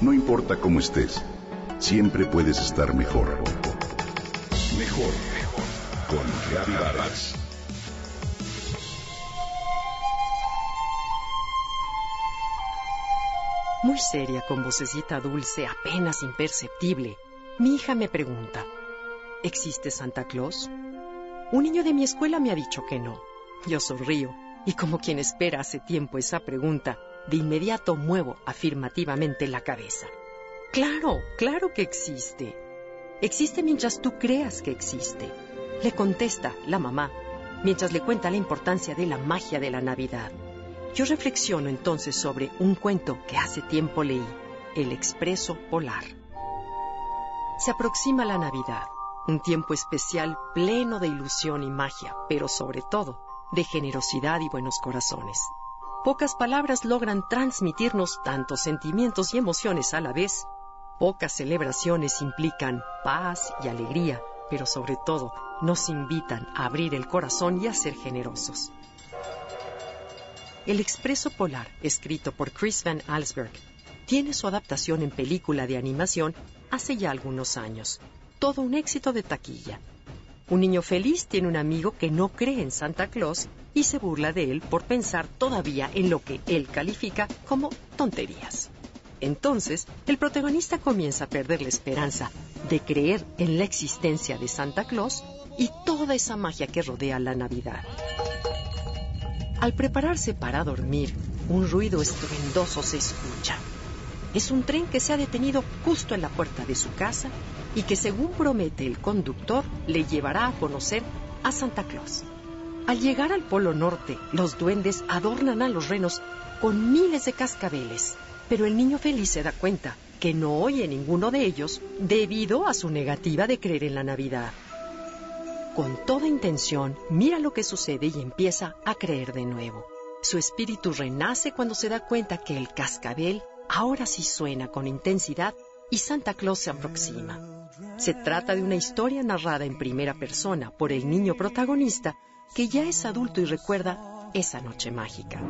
No importa cómo estés, siempre puedes estar mejor. Mejor, mejor. Con Vargas. Muy seria, con vocecita dulce, apenas imperceptible, mi hija me pregunta, ¿existe Santa Claus? Un niño de mi escuela me ha dicho que no. Yo sonrío y como quien espera hace tiempo esa pregunta, de inmediato muevo afirmativamente la cabeza. Claro, claro que existe. Existe mientras tú creas que existe. Le contesta la mamá, mientras le cuenta la importancia de la magia de la Navidad. Yo reflexiono entonces sobre un cuento que hace tiempo leí, El Expreso Polar. Se aproxima la Navidad, un tiempo especial pleno de ilusión y magia, pero sobre todo de generosidad y buenos corazones. Pocas palabras logran transmitirnos tantos sentimientos y emociones a la vez. Pocas celebraciones implican paz y alegría, pero sobre todo nos invitan a abrir el corazón y a ser generosos. El Expreso Polar, escrito por Chris Van Allsburg, tiene su adaptación en película de animación hace ya algunos años. Todo un éxito de taquilla. Un niño feliz tiene un amigo que no cree en Santa Claus y se burla de él por pensar todavía en lo que él califica como tonterías. Entonces, el protagonista comienza a perder la esperanza de creer en la existencia de Santa Claus y toda esa magia que rodea la Navidad. Al prepararse para dormir, un ruido estruendoso se escucha. Es un tren que se ha detenido justo en la puerta de su casa y que según promete el conductor le llevará a conocer a Santa Claus. Al llegar al Polo Norte, los duendes adornan a los renos con miles de cascabeles, pero el niño feliz se da cuenta que no oye ninguno de ellos debido a su negativa de creer en la Navidad. Con toda intención, mira lo que sucede y empieza a creer de nuevo. Su espíritu renace cuando se da cuenta que el cascabel ahora sí suena con intensidad y Santa Claus se aproxima. Se trata de una historia narrada en primera persona por el niño protagonista que ya es adulto y recuerda esa noche mágica.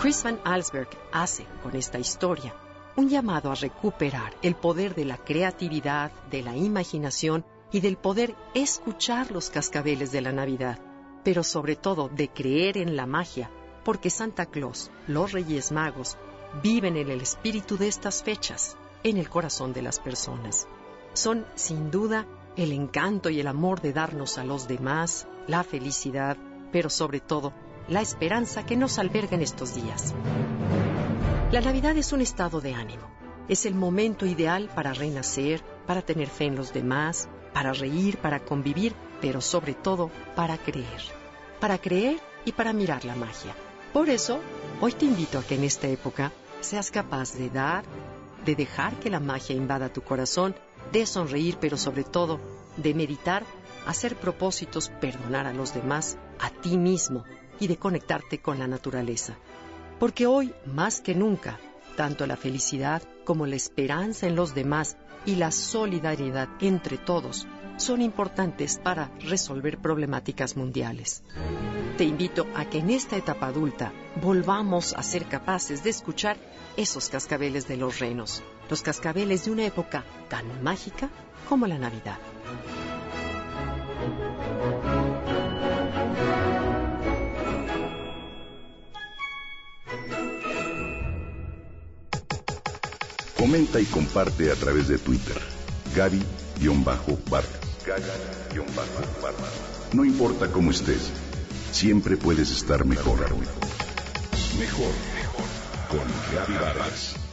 Chris Van Allsburg hace con esta historia un llamado a recuperar el poder de la creatividad, de la imaginación y del poder escuchar los cascabeles de la Navidad, pero sobre todo de creer en la magia, porque Santa Claus, los Reyes Magos viven en el espíritu de estas fechas, en el corazón de las personas. Son, sin duda, el encanto y el amor de darnos a los demás, la felicidad, pero sobre todo, la esperanza que nos alberga en estos días. La Navidad es un estado de ánimo. Es el momento ideal para renacer, para tener fe en los demás, para reír, para convivir, pero sobre todo para creer. Para creer y para mirar la magia. Por eso, hoy te invito a que en esta época seas capaz de dar, de dejar que la magia invada tu corazón, de sonreír, pero sobre todo de meditar, hacer propósitos, perdonar a los demás, a ti mismo y de conectarte con la naturaleza. Porque hoy, más que nunca, tanto la felicidad como la esperanza en los demás y la solidaridad entre todos son importantes para resolver problemáticas mundiales. Te invito a que en esta etapa adulta volvamos a ser capaces de escuchar esos cascabeles de los renos, los cascabeles de una época tan mágica como la Navidad. Comenta y comparte a través de Twitter. Gaby-Vargas. No importa cómo estés, siempre puedes estar mejor. Mejor, mejor. Con Gaby Vargas.